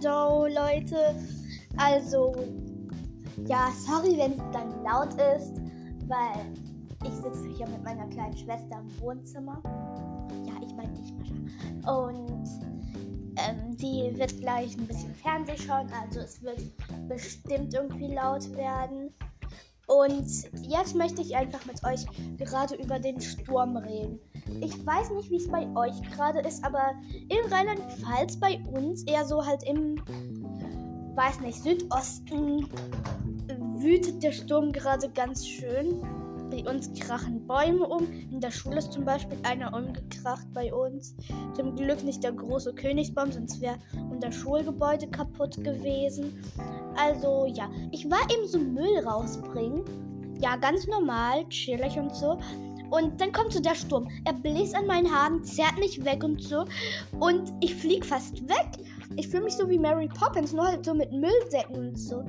Ciao, Leute. Also, ja, sorry, wenn es dann laut ist, weil ich sitze hier mit meiner kleinen Schwester im Wohnzimmer. Ja, ich meine nicht Mascha. Und ähm, die wird gleich ein bisschen Fernseh schauen, also es wird bestimmt irgendwie laut werden. Und jetzt möchte ich einfach mit euch gerade über den Sturm reden. Ich weiß nicht, wie es bei euch gerade ist, aber in Rheinland-Pfalz bei uns eher so halt im, weiß nicht, Südosten wütet der Sturm gerade ganz schön. Bei uns krachen Bäume um. In der Schule ist zum Beispiel einer umgekracht bei uns. Zum Glück nicht der große Königsbaum, sonst wäre unser Schulgebäude kaputt gewesen. Also ja, ich war eben so Müll rausbringen. Ja, ganz normal, chillig und so. Und dann kommt so der Sturm. Er bläst an meinen Haaren, zerrt mich weg und so. Und ich flieg fast weg. Ich fühle mich so wie Mary Poppins, nur halt so mit Müllsäcken und so.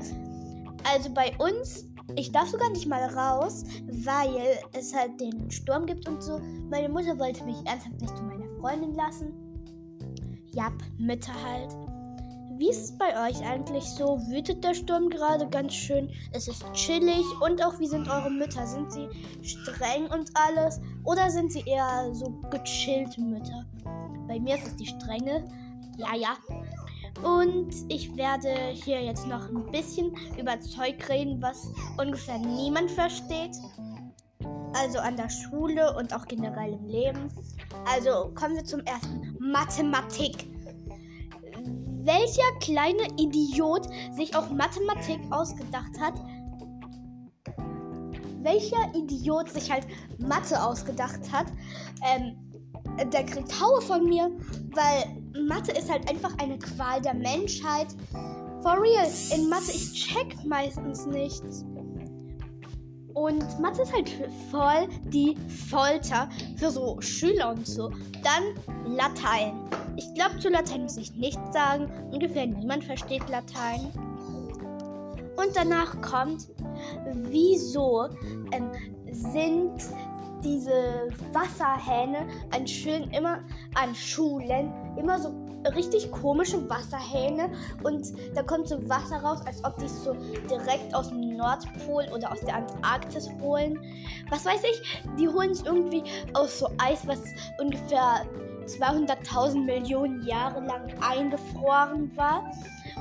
Also bei uns, ich darf sogar nicht mal raus, weil es halt den Sturm gibt und so. Meine Mutter wollte mich ernsthaft nicht zu meiner Freundin lassen. Ja, Mütter halt. Wie ist es bei euch eigentlich so? Wütet der Sturm gerade ganz schön? Es ist chillig und auch wie sind eure Mütter? Sind sie streng und alles? Oder sind sie eher so gechillte Mütter? Bei mir ist es die strenge. Ja, ja. Und ich werde hier jetzt noch ein bisschen über Zeug reden, was ungefähr niemand versteht. Also an der Schule und auch generell im Leben. Also kommen wir zum ersten. Mathematik welcher kleine Idiot sich auch Mathematik ausgedacht hat. Welcher Idiot sich halt Mathe ausgedacht hat, ähm, der kriegt Haue von mir, weil Mathe ist halt einfach eine Qual der Menschheit. For real, in Mathe, ich check meistens nichts. Und Mathe ist halt voll die Folter für so Schüler und so. Dann Latein. Ich glaube, zu Latein muss ich nichts sagen. Ungefähr niemand versteht Latein. Und danach kommt, wieso ähm, sind diese Wasserhähne an Schulen immer an Schulen immer so richtig komische Wasserhähne und da kommt so Wasser raus, als ob die es so direkt aus dem Nordpol oder aus der Antarktis holen. Was weiß ich, die holen es irgendwie aus so Eis, was ungefähr 200.000 Millionen Jahre lang eingefroren war.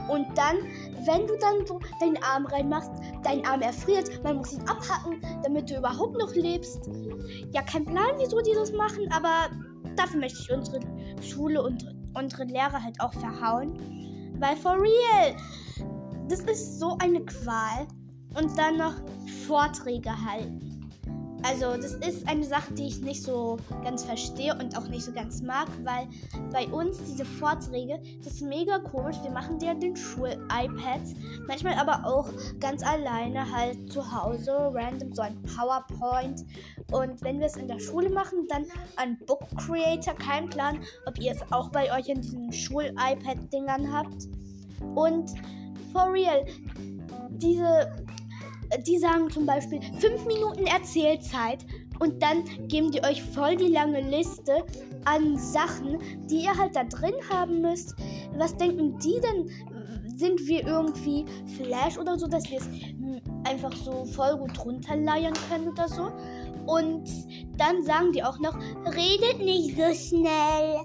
Und dann, wenn du dann so deinen Arm reinmachst, dein Arm erfriert, man muss ihn abhacken, damit du überhaupt noch lebst. Ja, kein Plan, wieso die das machen, aber dafür möchte ich unsere Schule und unsere Lehrer halt auch verhauen. Weil for real, das ist so eine Qual. Und dann noch Vorträge halten. Also das ist eine Sache, die ich nicht so ganz verstehe und auch nicht so ganz mag, weil bei uns diese Vorträge, das ist mega komisch. Wir machen die ja den Schul-iPads, manchmal aber auch ganz alleine halt zu Hause, random, so ein PowerPoint. Und wenn wir es in der Schule machen, dann ein Book Creator. Kein Plan, ob ihr es auch bei euch in diesen Schul-iPad-Dingern habt. Und for real, diese die sagen zum Beispiel 5 Minuten Erzählzeit und dann geben die euch voll die lange Liste an Sachen, die ihr halt da drin haben müsst. Was denken die denn? Sind wir irgendwie Flash oder so, dass wir es einfach so voll gut runterleiern können oder so? Und dann sagen die auch noch, redet nicht so schnell.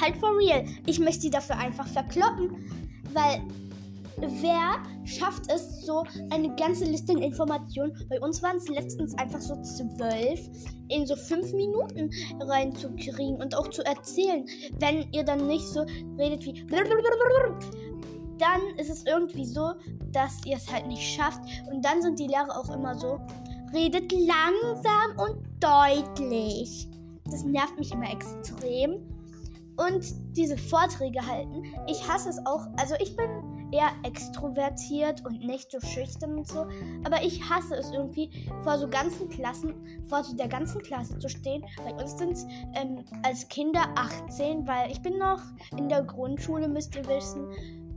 Halt for real. Ich möchte die dafür einfach verkloppen, weil wer schafft es, so eine ganze Liste an Informationen, bei uns waren es letztens einfach so zwölf, in so fünf Minuten reinzukriegen und auch zu erzählen. Wenn ihr dann nicht so redet wie dann ist es irgendwie so, dass ihr es halt nicht schafft. Und dann sind die Lehrer auch immer so, redet langsam und deutlich. Das nervt mich immer extrem. Und diese Vorträge halten, ich hasse es auch. Also ich bin eher extrovertiert und nicht so schüchtern und so. Aber ich hasse es irgendwie, vor so ganzen Klassen, vor so der ganzen Klasse zu stehen. Bei uns sind es ähm, als Kinder 18, weil ich bin noch in der Grundschule, müsst ihr wissen.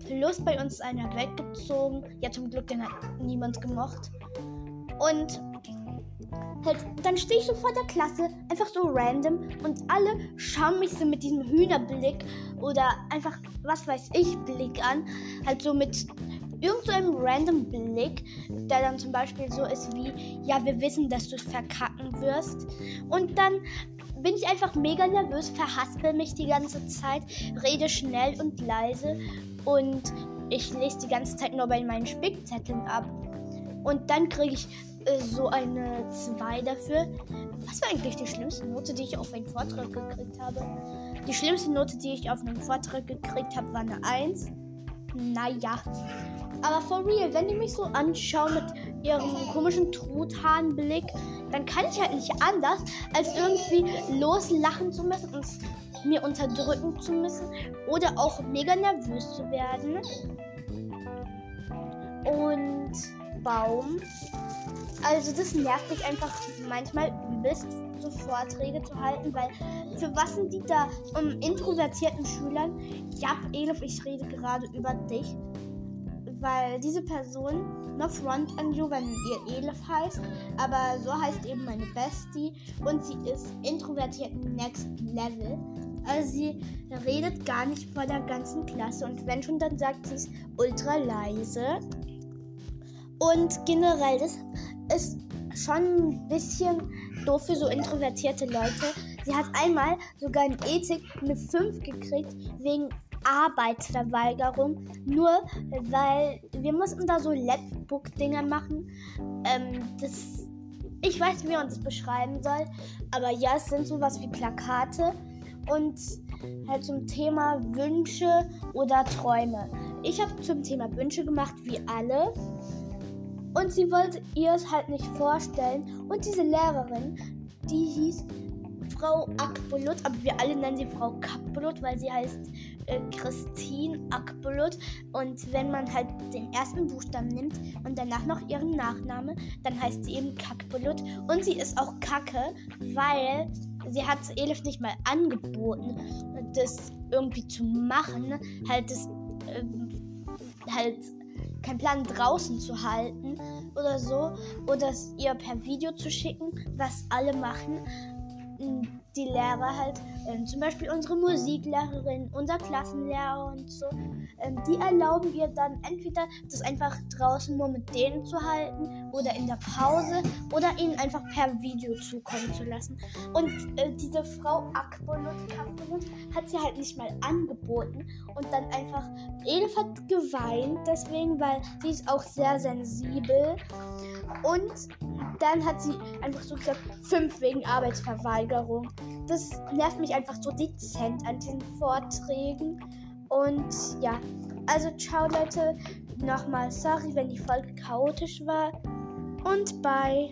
Plus bei uns ist einer weggezogen. Ja, zum Glück, den hat niemand gemocht. Und halt, dann stehe ich so vor der Klasse, einfach so random und alle schauen mich so mit diesem Hühnerblick oder einfach, was weiß ich, Blick an. Halt so mit irgendeinem so random Blick, der dann zum Beispiel so ist wie, ja, wir wissen, dass du verkacken wirst. Und dann bin ich einfach mega nervös, verhaspel mich die ganze Zeit, rede schnell und leise und ich lese die ganze Zeit nur bei meinen Spickzetteln ab. Und dann kriege ich äh, so eine 2 dafür. Was war eigentlich die schlimmste Note, die ich auf einen Vortrag gekriegt habe? Die schlimmste Note, die ich auf einen Vortrag gekriegt habe, war eine 1. Naja. Aber for real, wenn die mich so anschauen mit ihrem komischen Truthahnblick, dann kann ich halt nicht anders, als irgendwie loslachen zu müssen und mir unterdrücken zu müssen oder auch mega nervös zu werden. Und Baum. Also das nervt mich einfach manchmal übelst, so Vorträge zu halten, weil für was sind die da um introvertierten Schülern? Ja, Elif, ich rede gerade über dich. Weil diese Person, no front an you, wenn ihr Elif heißt, aber so heißt eben meine Bestie und sie ist introvertiert next level. Also sie redet gar nicht vor der ganzen Klasse und wenn schon, dann sagt sie es ultra leise. Und generell, das ist schon ein bisschen doof für so introvertierte Leute. Sie hat einmal sogar in Ethik eine 5 gekriegt wegen Arbeitsverweigerung. Nur weil wir mussten da so Lapbook-Dinger machen. Ähm, das, ich weiß nicht, wie man das beschreiben soll. Aber ja, es sind sowas wie Plakate. Und halt zum Thema Wünsche oder Träume. Ich habe zum Thema Wünsche gemacht, wie alle. Und sie wollte ihr es halt nicht vorstellen. Und diese Lehrerin, die hieß Frau Akbulut, aber wir alle nennen sie Frau Kapbulut, weil sie heißt äh, Christine Akbulut. Und wenn man halt den ersten Buchstaben nimmt und danach noch ihren Nachname, dann heißt sie eben Kackbulut. Und sie ist auch Kacke, weil sie hat Elif nicht mal angeboten, das irgendwie zu machen. Halt das äh, halt keinen Plan draußen zu halten oder so. Oder es ihr per Video zu schicken, was alle machen. Die Lehrer halt, ähm, zum Beispiel unsere Musiklehrerin, unser Klassenlehrer und so, ähm, die erlauben ihr dann entweder das einfach draußen nur mit denen zu halten oder in der Pause oder ihnen einfach per Video zukommen zu lassen. Und äh, diese Frau Akbolut hat sie halt nicht mal angeboten und dann einfach, Edith hat geweint deswegen, weil sie ist auch sehr sensibel und dann hat sie einfach so gesagt, fünf wegen Arbeitsverweigerung. Das nervt mich einfach so dezent an diesen Vorträgen. Und ja, also ciao Leute. Nochmal sorry, wenn die Folge chaotisch war. Und bye.